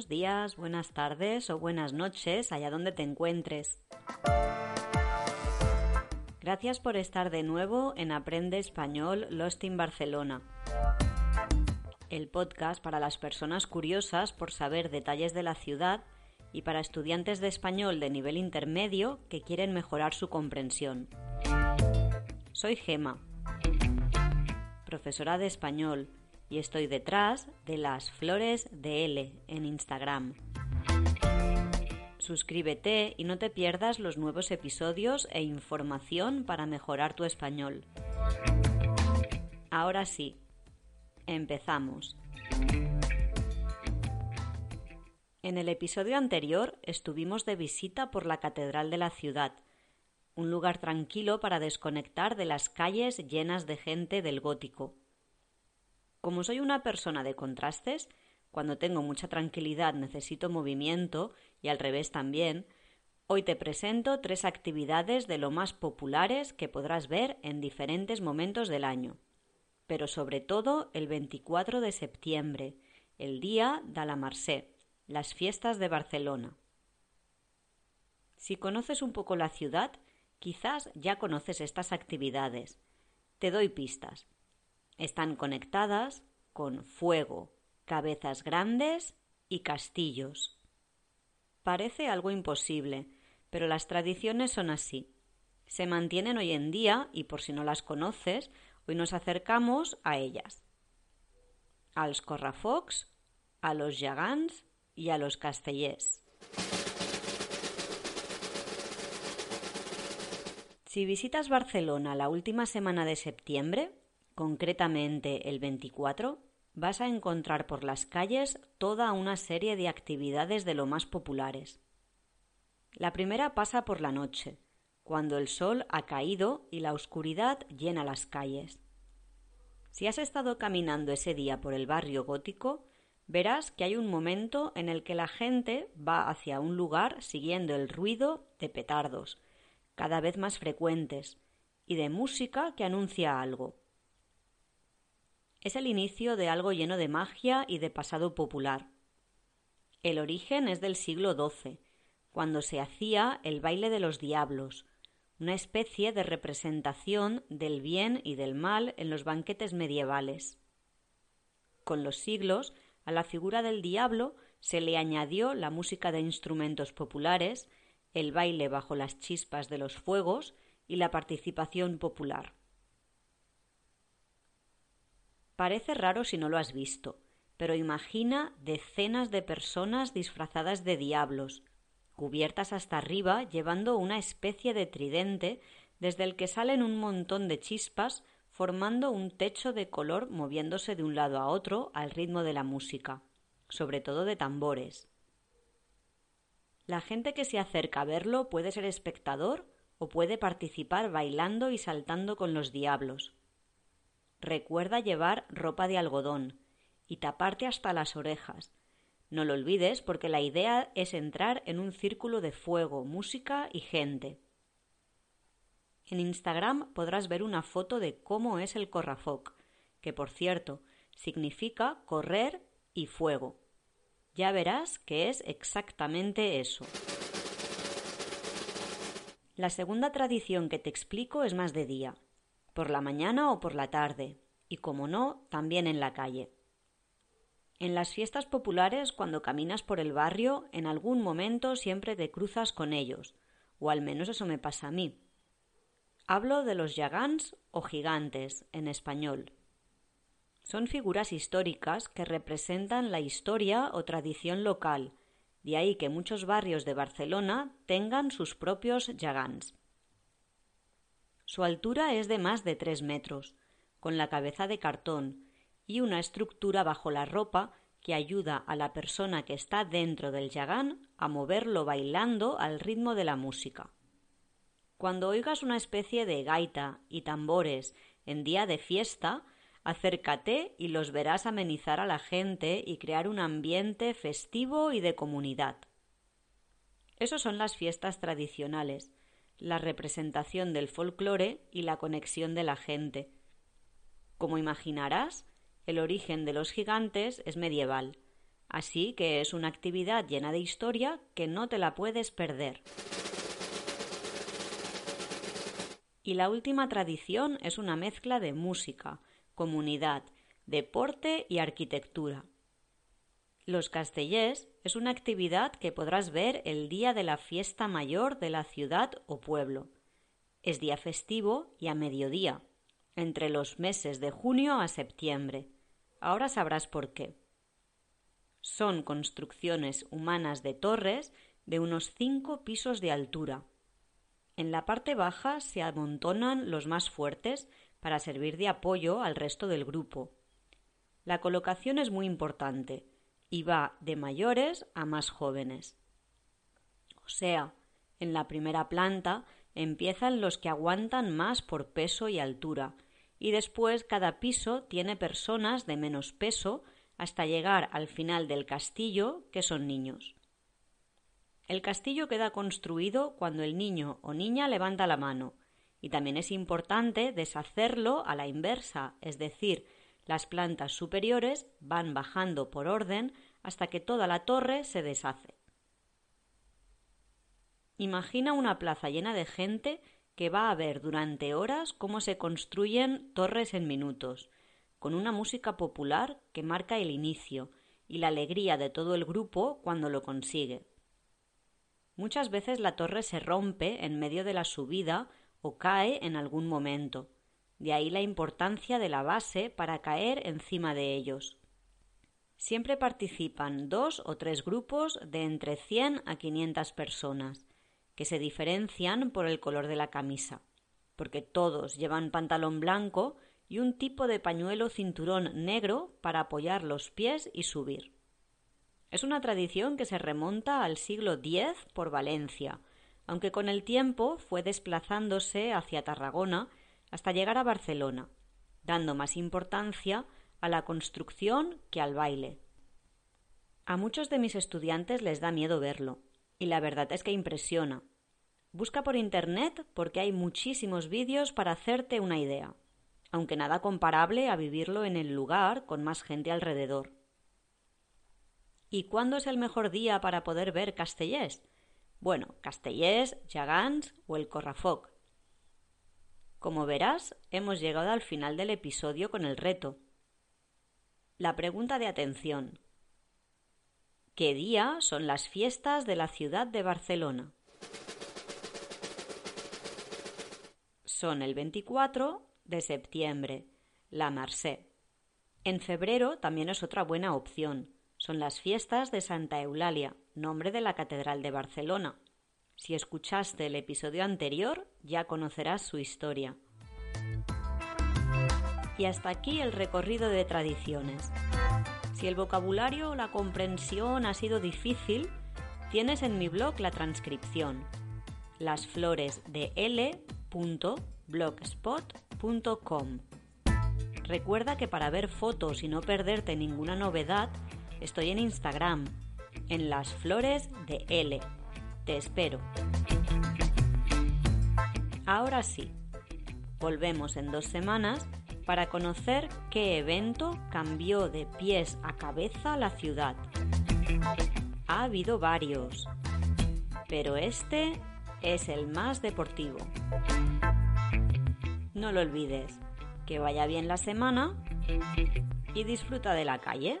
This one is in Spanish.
Buenos días, buenas tardes o buenas noches, allá donde te encuentres. Gracias por estar de nuevo en Aprende Español Lost in Barcelona. El podcast para las personas curiosas por saber detalles de la ciudad y para estudiantes de español de nivel intermedio que quieren mejorar su comprensión. Soy Gema, profesora de español y estoy detrás de las flores de L en Instagram. Suscríbete y no te pierdas los nuevos episodios e información para mejorar tu español. Ahora sí, empezamos. En el episodio anterior estuvimos de visita por la Catedral de la ciudad, un lugar tranquilo para desconectar de las calles llenas de gente del gótico. Como soy una persona de contrastes, cuando tengo mucha tranquilidad necesito movimiento y al revés también, hoy te presento tres actividades de lo más populares que podrás ver en diferentes momentos del año, pero sobre todo el 24 de septiembre, el día de la Marse, las fiestas de Barcelona. Si conoces un poco la ciudad, quizás ya conoces estas actividades. Te doy pistas. Están conectadas con fuego, cabezas grandes y castillos. Parece algo imposible, pero las tradiciones son así. Se mantienen hoy en día y por si no las conoces, hoy nos acercamos a ellas. A los corrafocs, a los gegants y a los castellers. Si visitas Barcelona la última semana de septiembre, concretamente el 24, vas a encontrar por las calles toda una serie de actividades de lo más populares. La primera pasa por la noche, cuando el sol ha caído y la oscuridad llena las calles. Si has estado caminando ese día por el barrio gótico, verás que hay un momento en el que la gente va hacia un lugar siguiendo el ruido de petardos, cada vez más frecuentes, y de música que anuncia algo. Es el inicio de algo lleno de magia y de pasado popular. El origen es del siglo XII, cuando se hacía el baile de los diablos, una especie de representación del bien y del mal en los banquetes medievales. Con los siglos, a la figura del diablo se le añadió la música de instrumentos populares, el baile bajo las chispas de los fuegos y la participación popular. Parece raro si no lo has visto, pero imagina decenas de personas disfrazadas de diablos, cubiertas hasta arriba llevando una especie de tridente desde el que salen un montón de chispas formando un techo de color moviéndose de un lado a otro al ritmo de la música, sobre todo de tambores. La gente que se acerca a verlo puede ser espectador o puede participar bailando y saltando con los diablos. Recuerda llevar ropa de algodón y taparte hasta las orejas. No lo olvides porque la idea es entrar en un círculo de fuego, música y gente. En Instagram podrás ver una foto de cómo es el corrafoc, que por cierto significa correr y fuego. Ya verás que es exactamente eso. La segunda tradición que te explico es más de día, por la mañana o por la tarde, y como no, también en la calle. En las fiestas populares, cuando caminas por el barrio, en algún momento siempre te cruzas con ellos, o al menos eso me pasa a mí. Hablo de los yagans o gigantes en español. Son figuras históricas que representan la historia o tradición local, de ahí que muchos barrios de Barcelona tengan sus propios yagans. Su altura es de más de tres metros, con la cabeza de cartón y una estructura bajo la ropa que ayuda a la persona que está dentro del yagán a moverlo bailando al ritmo de la música. Cuando oigas una especie de gaita y tambores en día de fiesta, acércate y los verás amenizar a la gente y crear un ambiente festivo y de comunidad. Esos son las fiestas tradicionales, la representación del folclore y la conexión de la gente. Como imaginarás, el origen de los gigantes es medieval, así que es una actividad llena de historia que no te la puedes perder. Y la última tradición es una mezcla de música, comunidad, deporte y arquitectura. Los castellers es una actividad que podrás ver el día de la fiesta mayor de la ciudad o pueblo. Es día festivo y a mediodía, entre los meses de junio a septiembre. Ahora sabrás por qué. Son construcciones humanas de torres de unos cinco pisos de altura, en la parte baja se amontonan los más fuertes para servir de apoyo al resto del grupo. La colocación es muy importante y va de mayores a más jóvenes. O sea, en la primera planta empiezan los que aguantan más por peso y altura, y después cada piso tiene personas de menos peso hasta llegar al final del castillo, que son niños. El castillo queda construido cuando el niño o niña levanta la mano, y también es importante deshacerlo a la inversa, es decir, las plantas superiores van bajando por orden hasta que toda la torre se deshace. Imagina una plaza llena de gente que va a ver durante horas cómo se construyen torres en minutos, con una música popular que marca el inicio y la alegría de todo el grupo cuando lo consigue. Muchas veces la torre se rompe en medio de la subida o cae en algún momento. De ahí la importancia de la base para caer encima de ellos. Siempre participan dos o tres grupos de entre 100 a 500 personas, que se diferencian por el color de la camisa, porque todos llevan pantalón blanco y un tipo de pañuelo cinturón negro para apoyar los pies y subir. Es una tradición que se remonta al siglo X por Valencia, aunque con el tiempo fue desplazándose hacia Tarragona hasta llegar a Barcelona, dando más importancia a la construcción que al baile. A muchos de mis estudiantes les da miedo verlo, y la verdad es que impresiona. Busca por Internet porque hay muchísimos vídeos para hacerte una idea, aunque nada comparable a vivirlo en el lugar con más gente alrededor. ¿Y cuándo es el mejor día para poder ver Castellés? Bueno, Castellés, Jagans o el Corrafoc. Como verás, hemos llegado al final del episodio con el reto. La pregunta de atención. ¿Qué día son las fiestas de la ciudad de Barcelona? Son el 24 de septiembre, la Marsé. En febrero también es otra buena opción son las fiestas de Santa Eulalia, nombre de la Catedral de Barcelona. Si escuchaste el episodio anterior, ya conocerás su historia. Y hasta aquí el recorrido de tradiciones. Si el vocabulario o la comprensión ha sido difícil, tienes en mi blog la transcripción lasfloresdel.blogspot.com. Recuerda que para ver fotos y no perderte ninguna novedad, estoy en Instagram, en las flores de L. Te espero. Ahora sí, volvemos en dos semanas para conocer qué evento cambió de pies a cabeza la ciudad. Ha habido varios, pero este es el más deportivo. No lo olvides, que vaya bien la semana y disfruta de la calle.